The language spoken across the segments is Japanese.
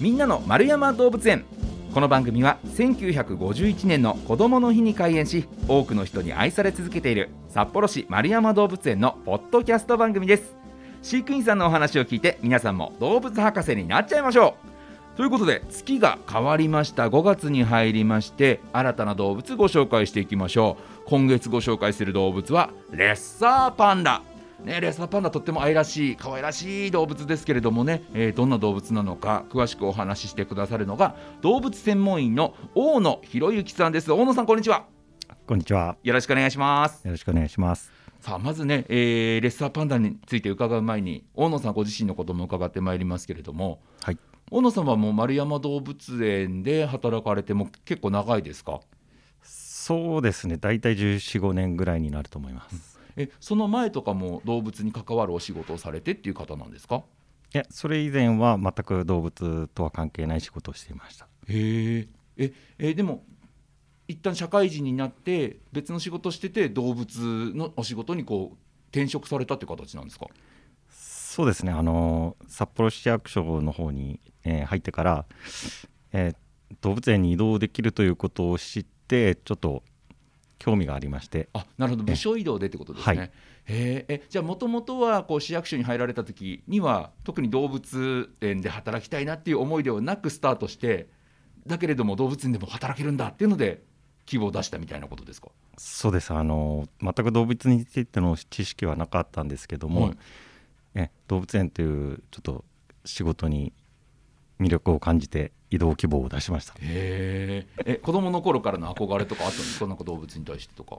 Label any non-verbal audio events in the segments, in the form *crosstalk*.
みんなの丸山動物園。この番組は1951年の子どもの日に開園し多くの人に愛され続けている札幌市丸山動物園のポッドキャスト番組です。飼育員さんのお話を聞いて皆さんも動物博士になっちゃいましょう。ということで月が変わりました。5月に入りまして新たな動物ご紹介していきましょう。今月ご紹介する動物はレッサーパンダ。ね、レッサーパンダとっても愛らしい可愛らしい動物ですけれどもね、えー、どんな動物なのか詳しくお話ししてくださるのが動物専門員の大野博之さんです。大野さんこんにちは。こんにちは。よろしくお願いします。よろしくお願いします。さあまずね、えー、レッサーパンダについて伺う前に大野さんご自身のことも伺ってまいりますけれども、はい、大野さんはもう丸山動物園で働かれても結構長いですか？そうですね。大体1415年ぐらいになると思います、うんえその前とかも動物に関わるお仕事をされてっていう方なんですか？いやそれ以前は全く動物とは関係ない仕事をしていました。へええでも一旦社会人になって別の仕事してて動物のお仕事にこう転職されたって形なんですか？そうですね。あの札幌市役所の方に、えー、入ってから、えー、動物園に移動できるということを知ってちょっと興味がありまして。あなるほど。部署移動でってことですね、はい、えじゃあもともとはこう市役所に入られた時には特に動物園で働きたいなっていう思いではなくスタートしてだけれども動物園でも働けるんだっていうので希望を出したみたいなことですか？そうです。あの全く動物についての知識はなかったんですけども、はい、え動物園というちょっと仕事に魅力を感じて移動希望を出しました。へえ子供の頃からの憧れとかあったんですかなんか動物に対してとか。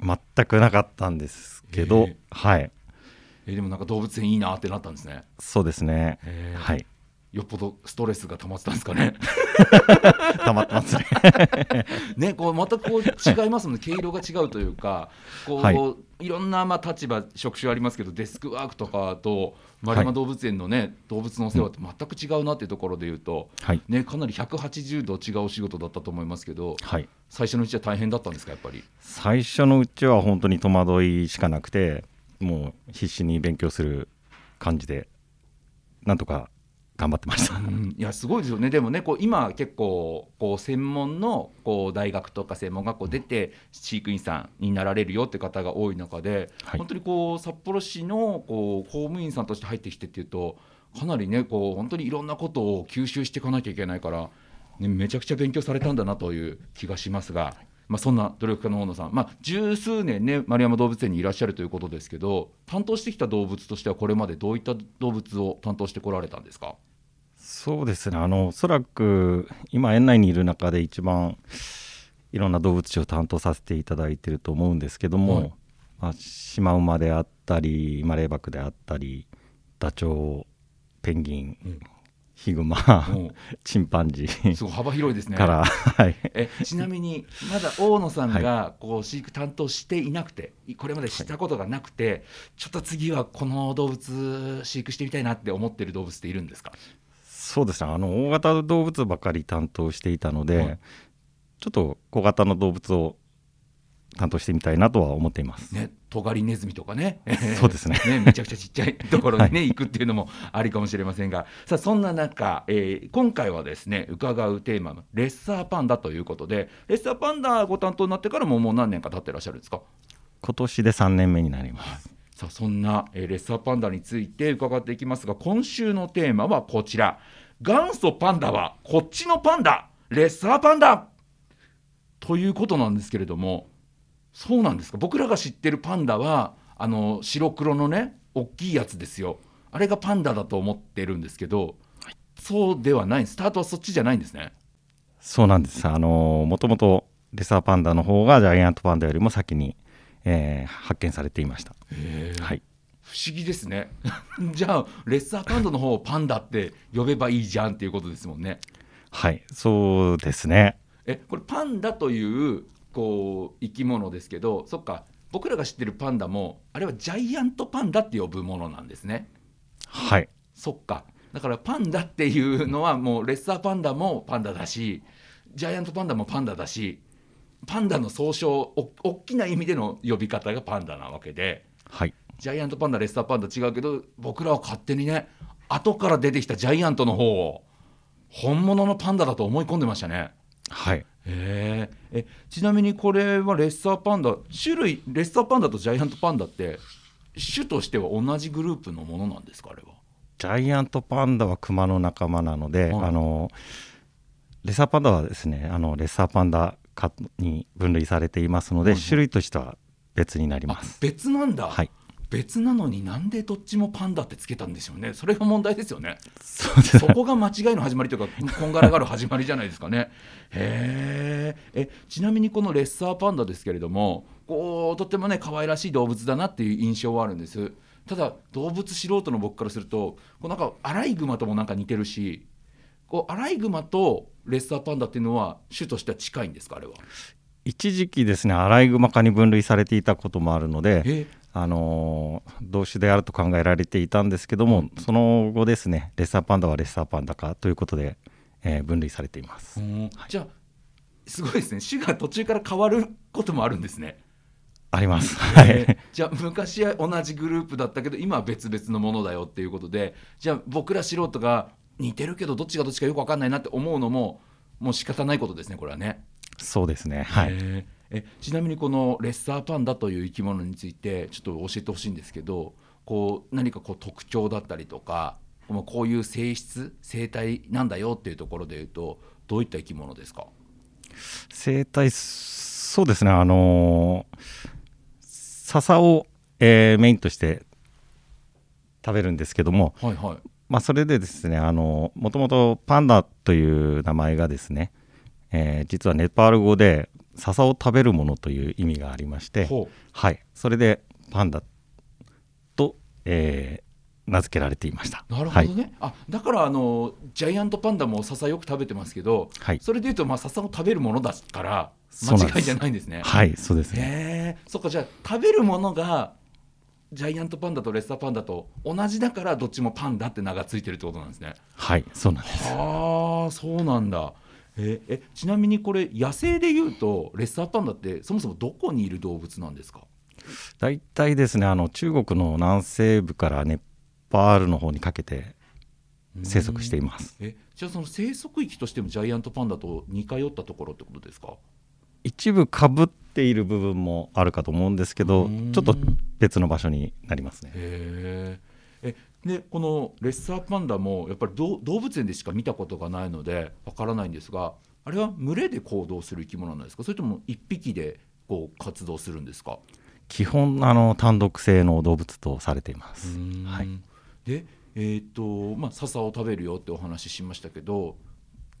全くなかったんですけどはい。えでもなんか動物園いいなってなったんですね。そうですね。はいよっぽどストレスが溜まってたんですかね。*laughs* 溜まってますね。*laughs* ねこうまたこう違いますもんね。毛色が違うというかこう、はい、いろんなまあ立場職種ありますけどデスクワークとかと丸山動物園のね、はい、動物のお世話って全く違うなっていうところでいうと、はい、ね、かなり180度違うお仕事だったと思いますけど、はい、最初のうちは大変だったんですかやっぱり？最初のうちは本当に戸惑いしかなくてもう必死に勉強する感じでなんとか頑張ってました、うん、いやすごいですよね。でもねこう今結構こう専門のこう大学とか専門学校出て飼育員さんになられるよって方が多い中で、はい、本当にこう札幌市のこう公務員さんとして入ってきてっていうとかなりねこう本当にいろんなことを吸収していかなきゃいけないから、ね、めちゃくちゃ勉強されたんだなという気がしますが。まあ、そんな努力家の大野さん、まあ、十数年ね丸山動物園にいらっしゃるということですけど担当してきた動物としてはこれまでどういった動物を担当してこられたんですか？そうですね。あのおそらく今園内にいる中で一番いろんな動物種を担当させていただいてると思うんですけども、はい、まあ、シマウマであったりマレーバクであったりダチョウペンギン、うん、ヒグマ、*laughs* チンパンジーすごい幅広いですね。から、はい、えちなみにまだ大野さんがこう飼育担当していなくてこれまでしたことがなくて、はい、ちょっと次はこの動物飼育してみたいなって思ってる動物っているんですか？そうですねあの大型動物ばかり担当していたので、はい、ちょっと小型の動物を担当してみたいなとは思っています。ね、トガリネズミとかね、*laughs* そうですね *laughs* ねめちゃくちゃちっちゃい *laughs* ところにね、はい、行くっていうのもありかもしれませんが、さあそんな中、えー、今回はですね伺うテーマのレッサーパンダということで、レッサーパンダご担当になってからももう何年か経ってらっしゃるんですか？今年で3年目になります。さあそんな、えー、レッサーパンダについて伺っていきますが、今週のテーマはこちら。元祖パンダはこっちのパンダレッサーパンダ。ということなんですけれどもそうなんですか？僕らが知ってるパンダはあの白黒のね大きいやつですよ。あれがパンダだと思ってるんですけど、はい、そうではないスタートはそっちじゃないんですね。そうなんです。あのもともとレッサーパンダの方がジャイアントパンダよりも先に、えー、発見されていました。はい不思議ですね。*laughs* じゃあレッサーパンダの方をパンダって呼べばいいじゃんっていうことですもんね。はいそうですね。えこれパンダというこう生き物ですけどそっか僕らが知ってるパンダもあれはジャイアントパンダって呼ぶものなんですね。はい。そっか。だからパンダっていうのはもうレッサーパンダもパンダだしジャイアントパンダもパンダだしパンダの総称お大きな意味での呼び方がパンダなわけで、はい、ジャイアントパンダレッサーパンダ違うけど僕らは勝手にね後から出てきたジャイアントの方を本物のパンダだと思い込んでましたね。はい。へー。えちなみにこれはレッサーパンダ種類レッサーパンダとジャイアントパンダって種としては同じグループのものなんですかあれは？ジャイアントパンダはクマの仲間なので、はい。あのレッサーパンダはですねあのレッサーパンダ科に分類されていますので、はいはい種類としては別になりあます。別なんだ、はい、別なのになんでどっちもパンダってつけたんでしょうね。それが問題ですよね。そこが間違いの始まりというかこんがらがる始まりじゃないですかね。へー。えちなみにこのレッサーパンダですけれどもこうとってもね可愛らしい動物だなっていう印象はあるんです。ただ動物素人の僕からするとこうなんかアライグマともなんか似てるしこうアライグマとレッサーパンダっていうのは種としては近いんですかあれは？一時期ですねアライグマ科に分類されていたこともあるので、えあのー同種であると考えられていたんですけども、その後ですねレッサーパンダはレッサーパンダ科ということで、えー分類されています。うんじゃあすごいですね種が途中から変わることもあるんですねあります。はい、えーじゃあ昔は同じグループだったけど今は別々のものだよっていうことでじゃあ僕ら素人が似てるけどどっちがどっちかよく分かんないなって思うのももう仕方ないことですねこれはね。そうですね。はい。えーえちなみにこのレッサーパンダという生き物についてちょっと教えてほしいんですけどこう何かこう特徴だったりとかもうこういう性質生態なんだよっていうところでいうとどういった生き物ですか？生態そうですね。あのー笹を、えーメインとして食べるんですけども、はいはい。まあ、それでですねあのもともとパンダという名前がですね、えー実はネパール語で笹を食べるものという意味がありましてはい。それでパンダと、えー名付けられていました。なるほどね、あだからあのジャイアントパンダも笹よく食べてますけど、はい。それでいうとまあ笹を食べるものだから間違いじゃないんですね。はい、はい、そうですね。そっかじゃあ食べるものがジャイアントパンダとレッサーパンダと同じだからどっちもパンダって名がついてるってことなんですね。はいそうなんです。はあそうなんだ。ええちなみにこれ野生でいうとレッサーパンダってそもそもどこにいる動物なんですか？大体ですねあの中国の南西部からネパールの方にかけて生息しています。えじゃあその生息域としてもジャイアントパンダと似通ったところってことですか？一部かぶっている部分もあるかと思うんですけどうん。ちょっと別の場所になりますね。えでこのレッサーパンダもやっぱり動物園でしか見たことがないのでわからないんですがあれは群れで行動する生き物なんですか？それとも一匹でこう活動するんですか？基本あの単独性の動物とされています。うん。はい。でえっ、とまあ笹を食べるよってお話ししましたけど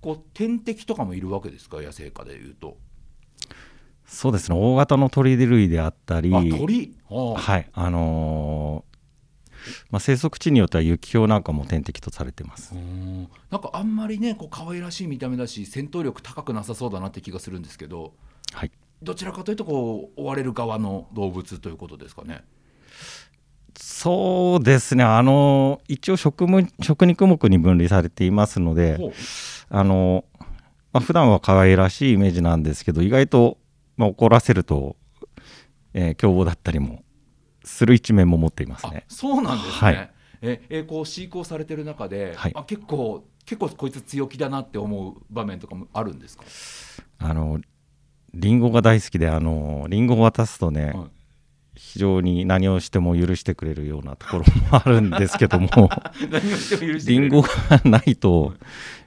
こう天敵とかもいるわけですか？野生下でいうと。そうですね。大型の鳥類であったりあ鳥？ああ。はい。あのーまあ、生息地によっては雪氷なんかも天敵とされてます。うんなんかあんまりねこう可愛らしい見た目だし戦闘力高くなさそうだなって気がするんですけどはい。どちらかというとこう追われる側の動物ということですかね。そうですね。あの一応食物食肉目に分類されていますのであの、まあ、普段は可愛らしいイメージなんですけど意外と、まあ、怒らせると、えー凶暴だったりもする一面も持っていますあね。そうなんですね。はいええこう飼育をされてる中で、はいあ結構結構こいつ強気だなって思う場面とかもあるんですか？あのリンゴが大好きであのリンゴを渡すとね、はい非常に何をしても許してくれるようなところもあるんですけども *laughs* 何をしても許してくれるリンゴがないと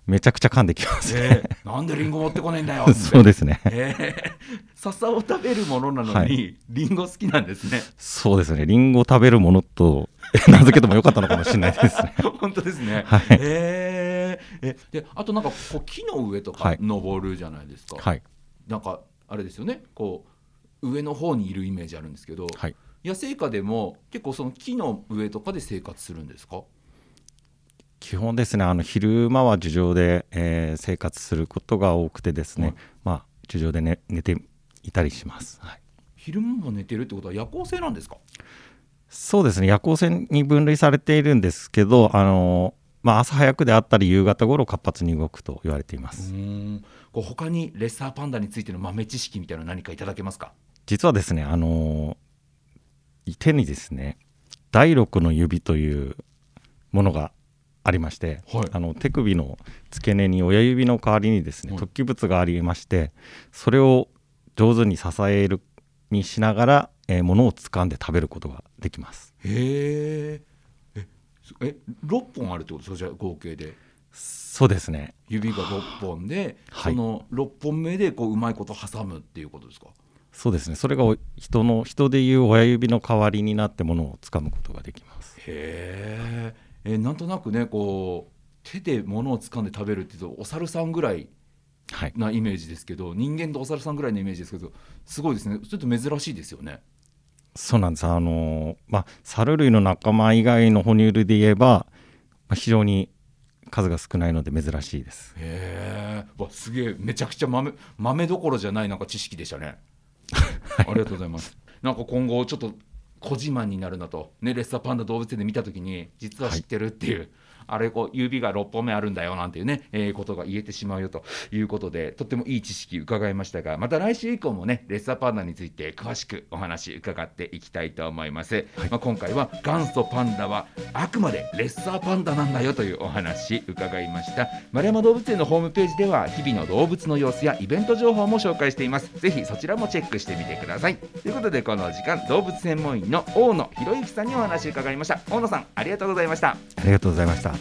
めちゃくちゃ噛んできますね。えーなんでリンゴ持ってこねえんだよ。*laughs* そうですね。えー笹を食べるものなのに、はいリンゴ好きなんですね。そうですね。リンゴを食べるものと名付けてもよかったのかもしれないですね。*laughs* 本当ですね。はいえーえであとなんかこう木の上とかはい登るじゃないですか。はい。なんかあれですよねこう上の方にいるイメージあるんですけど、はい。野生下でも結構その木の上とかで生活するんですか？基本ですねあの昼間は樹上で、えー生活することが多くてですね、はい。まあ樹上で、ね、寝ていたりします、はい、昼間も寝てるってことは夜行性なんですか？そうですね夜行性に分類されているんですけどあのまあ、朝早くであったり夕方頃活発に動くと言われています、うん。こう他にレッサーパンダについての豆知識みたいなの何かいただけますか？実はですねあの手にですね第六の指というものがありまして、はい。あの手首の付け根に親指の代わりにですねはい。突起物がありましてそれを上手に支えるにしながら、えー物を掴んで食べることができます。へええ6本あるってことですか？じゃあ合計で。そうですね。指が6本で、はい。その6本目でこううまいこと挟むっていうことですか？そうですね。それがお人の人でいう親指の代わりになって物を掴むことができます。へええなんとなくねこう手で物を掴んで食べるっていうとお猿さんぐらいはい。なイメージですけど人間とお猿さんぐらいのイメージですけどすごいですね。ちょっと珍しいですよね。そうなんです。あのまあ猿類の仲間以外の哺乳類で言えば、まあ、非常に数が少ないので珍しいです。へえわすげえ。めちゃくちゃ豆豆どころじゃないなんか知識でしたね *laughs* ありがとうございます。なんか今後ちょっと小自慢になるなと。ねレッサーパンダ動物園で見た時に実は知ってるっていう、あれこう指が6本目あるんだよなんていうね、えーことが言えてしまうよということでとってもいい知識伺いましたがまた来週以降もねレッサーパンダについて詳しくお話伺っていきたいと思います、まあ、今回は元祖パンダはあくまでレッサーパンダなんだよというお話伺いました。丸山動物園のホームページでは日々の動物の様子やイベント情報も紹介しています。ぜひそちらもチェックしてみてください。ということでこの時間動物専門員の大野博之さんにお話を伺いました。大野さんありがとうございました。ありがとうございました